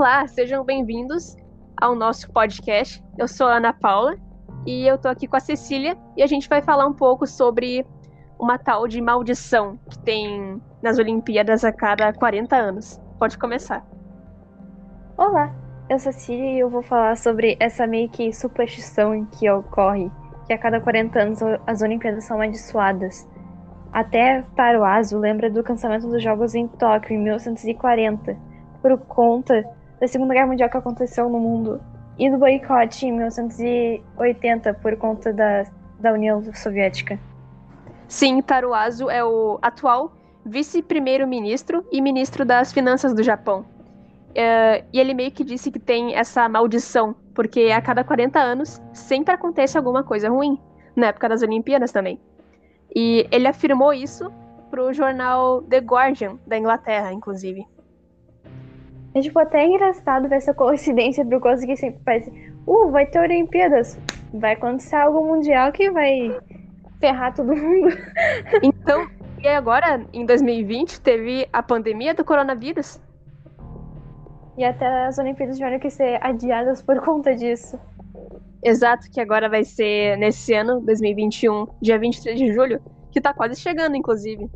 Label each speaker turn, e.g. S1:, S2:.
S1: Olá, sejam bem-vindos ao nosso podcast. Eu sou a Ana Paula e eu tô aqui com a Cecília e a gente vai falar um pouco sobre uma tal de maldição que tem nas Olimpíadas a cada 40 anos. Pode começar.
S2: Olá, eu sou a Cecília e eu vou falar sobre essa meio que superstição que ocorre, que a cada 40 anos as Olimpíadas são amaldiçoadas. Até Taruazo lembra do cancelamento dos Jogos em Tóquio em 1940, por conta da Segunda Guerra Mundial que aconteceu no mundo, e do boicote em 1980 por conta da, da União Soviética.
S1: Sim, Taruazo é o atual vice-primeiro-ministro e ministro das Finanças do Japão. Uh, e ele meio que disse que tem essa maldição, porque a cada 40 anos sempre acontece alguma coisa ruim, na época das Olimpíadas também. E ele afirmou isso pro jornal The Guardian, da Inglaterra, inclusive.
S2: É tipo até engraçado ver essa coincidência por coisa que sempre parece. Uh, vai ter Olimpíadas. Vai acontecer algo mundial que vai ferrar todo mundo.
S1: Então, e agora, em 2020, teve a pandemia do coronavírus.
S2: E até as Olimpíadas tiveram que ser adiadas por conta disso.
S1: Exato, que agora vai ser nesse ano, 2021, dia 23 de julho, que tá quase chegando, inclusive.